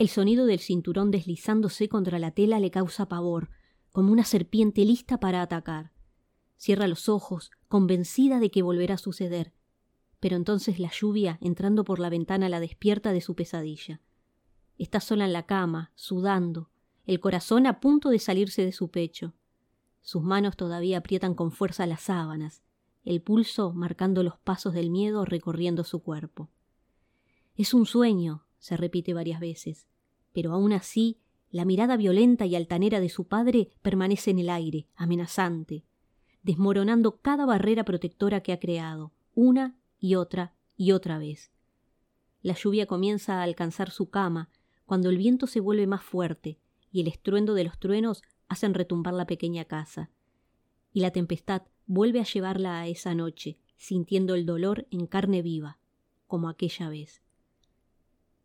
El sonido del cinturón deslizándose contra la tela le causa pavor, como una serpiente lista para atacar. Cierra los ojos, convencida de que volverá a suceder, pero entonces la lluvia, entrando por la ventana, la despierta de su pesadilla. Está sola en la cama, sudando, el corazón a punto de salirse de su pecho. Sus manos todavía aprietan con fuerza las sábanas, el pulso marcando los pasos del miedo recorriendo su cuerpo. Es un sueño, se repite varias veces, pero aún así la mirada violenta y altanera de su padre permanece en el aire, amenazante, desmoronando cada barrera protectora que ha creado, una y otra y otra vez. La lluvia comienza a alcanzar su cama cuando el viento se vuelve más fuerte y el estruendo de los truenos hacen retumbar la pequeña casa. Y la tempestad vuelve a llevarla a esa noche, sintiendo el dolor en carne viva, como aquella vez.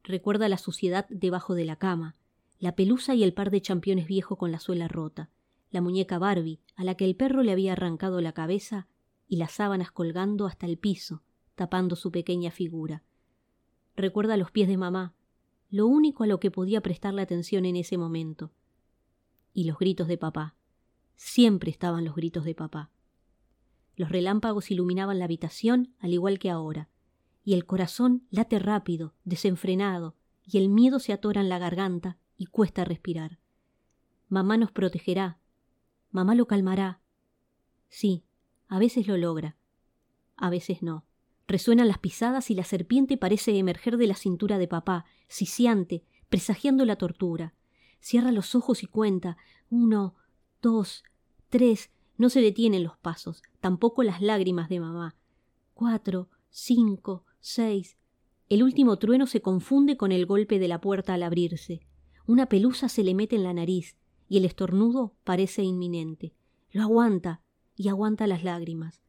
Recuerda la suciedad debajo de la cama, la pelusa y el par de championes viejo con la suela rota, la muñeca Barbie a la que el perro le había arrancado la cabeza y las sábanas colgando hasta el piso, tapando su pequeña figura. Recuerda los pies de mamá, lo único a lo que podía prestarle atención en ese momento. Y los gritos de papá. Siempre estaban los gritos de papá. Los relámpagos iluminaban la habitación al igual que ahora, y el corazón late rápido, desenfrenado, y el miedo se atora en la garganta y cuesta respirar. Mamá nos protegerá. Mamá lo calmará. Sí, a veces lo logra, a veces no. Resuenan las pisadas y la serpiente parece emerger de la cintura de papá, sisiante, presagiando la tortura. Cierra los ojos y cuenta. Uno, dos, tres. No se detienen los pasos, tampoco las lágrimas de mamá. Cuatro, cinco, seis. El último trueno se confunde con el golpe de la puerta al abrirse. Una pelusa se le mete en la nariz y el estornudo parece inminente. Lo aguanta y aguanta las lágrimas.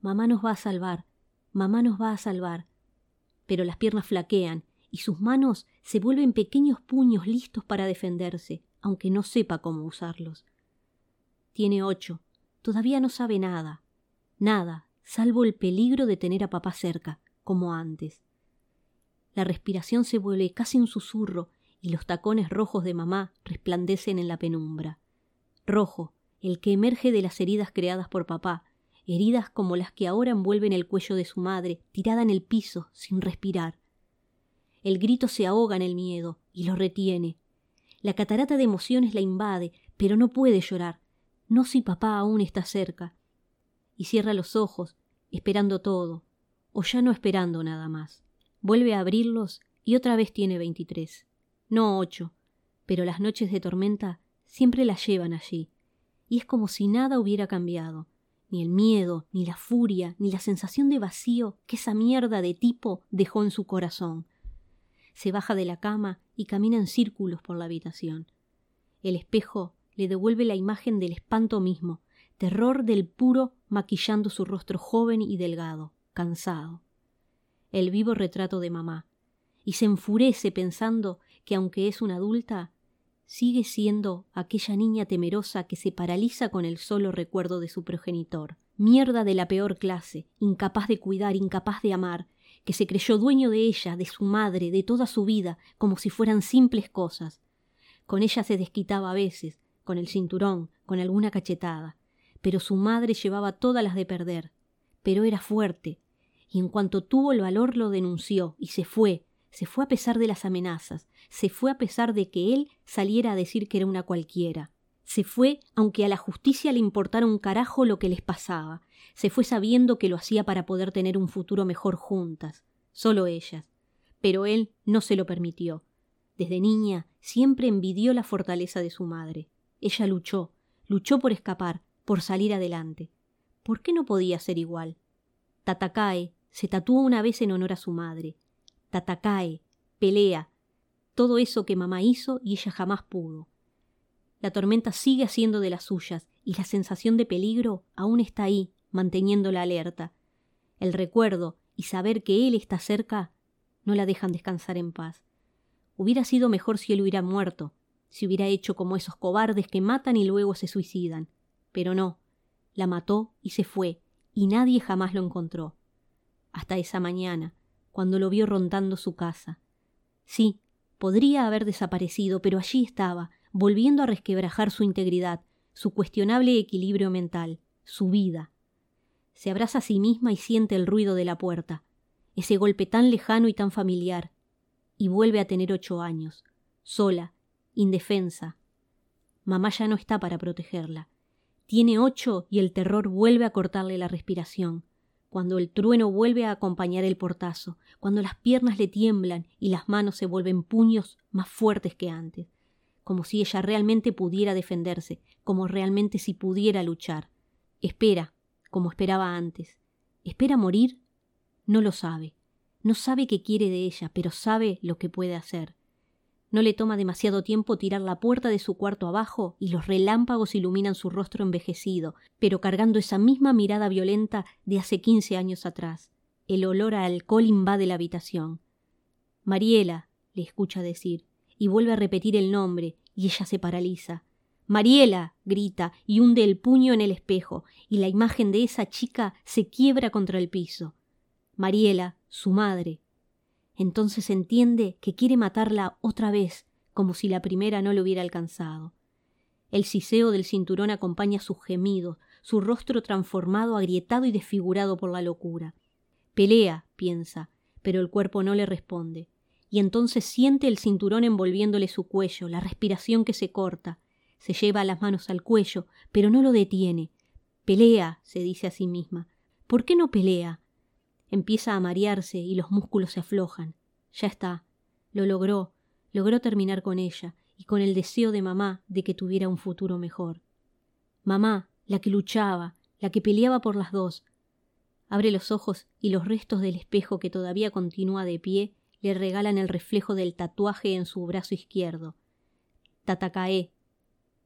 Mamá nos va a salvar. Mamá nos va a salvar. Pero las piernas flaquean y sus manos se vuelven pequeños puños listos para defenderse, aunque no sepa cómo usarlos. Tiene ocho. Todavía no sabe nada. Nada, salvo el peligro de tener a papá cerca, como antes. La respiración se vuelve casi un susurro y los tacones rojos de mamá resplandecen en la penumbra. Rojo, el que emerge de las heridas creadas por papá, heridas como las que ahora envuelven el cuello de su madre, tirada en el piso, sin respirar. El grito se ahoga en el miedo y lo retiene. La catarata de emociones la invade, pero no puede llorar, no si papá aún está cerca. Y cierra los ojos, esperando todo, o ya no esperando nada más. Vuelve a abrirlos y otra vez tiene veintitrés. No ocho, pero las noches de tormenta siempre la llevan allí, y es como si nada hubiera cambiado ni el miedo, ni la furia, ni la sensación de vacío que esa mierda de tipo dejó en su corazón. Se baja de la cama y camina en círculos por la habitación. El espejo le devuelve la imagen del espanto mismo, terror del puro maquillando su rostro joven y delgado, cansado. El vivo retrato de mamá, y se enfurece pensando que aunque es una adulta, sigue siendo aquella niña temerosa que se paraliza con el solo recuerdo de su progenitor. Mierda de la peor clase, incapaz de cuidar, incapaz de amar, que se creyó dueño de ella, de su madre, de toda su vida, como si fueran simples cosas. Con ella se desquitaba a veces, con el cinturón, con alguna cachetada, pero su madre llevaba todas las de perder. Pero era fuerte, y en cuanto tuvo el valor lo denunció, y se fue, se fue a pesar de las amenazas, se fue a pesar de que él saliera a decir que era una cualquiera. Se fue aunque a la justicia le importara un carajo lo que les pasaba. Se fue sabiendo que lo hacía para poder tener un futuro mejor juntas, solo ellas. Pero él no se lo permitió. Desde niña siempre envidió la fortaleza de su madre. Ella luchó, luchó por escapar, por salir adelante. ¿Por qué no podía ser igual? Tatakae se tatuó una vez en honor a su madre, Tatakae, pelea, todo eso que mamá hizo y ella jamás pudo. La tormenta sigue haciendo de las suyas y la sensación de peligro aún está ahí, manteniéndola alerta. El recuerdo y saber que él está cerca no la dejan descansar en paz. Hubiera sido mejor si él hubiera muerto, si hubiera hecho como esos cobardes que matan y luego se suicidan. Pero no, la mató y se fue, y nadie jamás lo encontró. Hasta esa mañana, cuando lo vio rondando su casa. Sí, Podría haber desaparecido, pero allí estaba, volviendo a resquebrajar su integridad, su cuestionable equilibrio mental, su vida. Se abraza a sí misma y siente el ruido de la puerta, ese golpe tan lejano y tan familiar, y vuelve a tener ocho años, sola, indefensa. Mamá ya no está para protegerla. Tiene ocho y el terror vuelve a cortarle la respiración, cuando el trueno vuelve a acompañar el portazo, cuando las piernas le tiemblan y las manos se vuelven puños más fuertes que antes, como si ella realmente pudiera defenderse, como realmente si pudiera luchar. Espera, como esperaba antes. ¿Espera morir? No lo sabe. No sabe qué quiere de ella, pero sabe lo que puede hacer. No le toma demasiado tiempo tirar la puerta de su cuarto abajo y los relámpagos iluminan su rostro envejecido, pero cargando esa misma mirada violenta de hace quince años atrás. El olor a alcohol invade la habitación. Mariela, le escucha decir, y vuelve a repetir el nombre, y ella se paraliza. Mariela. grita y hunde el puño en el espejo, y la imagen de esa chica se quiebra contra el piso. Mariela, su madre, entonces entiende que quiere matarla otra vez, como si la primera no lo hubiera alcanzado. El siseo del cinturón acompaña sus gemidos, su rostro transformado, agrietado y desfigurado por la locura. Pelea, piensa, pero el cuerpo no le responde. Y entonces siente el cinturón envolviéndole su cuello, la respiración que se corta. Se lleva las manos al cuello, pero no lo detiene. Pelea, se dice a sí misma. ¿Por qué no pelea? Empieza a marearse y los músculos se aflojan. Ya está. Lo logró. Logró terminar con ella y con el deseo de mamá de que tuviera un futuro mejor. Mamá, la que luchaba, la que peleaba por las dos. Abre los ojos y los restos del espejo que todavía continúa de pie le regalan el reflejo del tatuaje en su brazo izquierdo. Tatakae.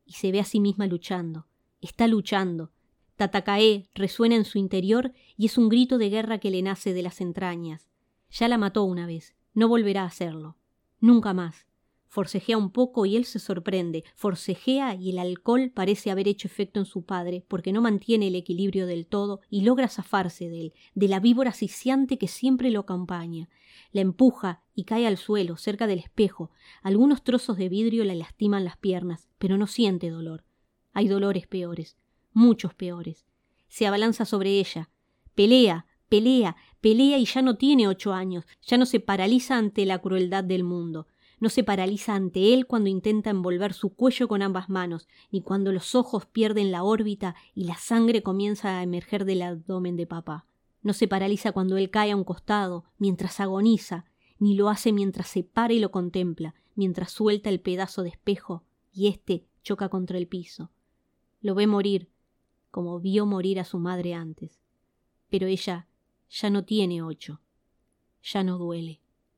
Y se ve a sí misma luchando. Está luchando, Tatakae resuena en su interior y es un grito de guerra que le nace de las entrañas. Ya la mató una vez, no volverá a hacerlo. Nunca más. Forcejea un poco y él se sorprende. Forcejea y el alcohol parece haber hecho efecto en su padre, porque no mantiene el equilibrio del todo y logra zafarse de él, de la víbora asfixiante que siempre lo acompaña. La empuja y cae al suelo, cerca del espejo. Algunos trozos de vidrio le lastiman las piernas, pero no siente dolor. Hay dolores peores muchos peores. Se abalanza sobre ella. Pelea, pelea, pelea y ya no tiene ocho años, ya no se paraliza ante la crueldad del mundo, no se paraliza ante él cuando intenta envolver su cuello con ambas manos, ni cuando los ojos pierden la órbita y la sangre comienza a emerger del abdomen de papá. No se paraliza cuando él cae a un costado, mientras agoniza, ni lo hace mientras se para y lo contempla, mientras suelta el pedazo de espejo y éste choca contra el piso. Lo ve morir, como vio morir a su madre antes. Pero ella ya no tiene ocho, ya no duele.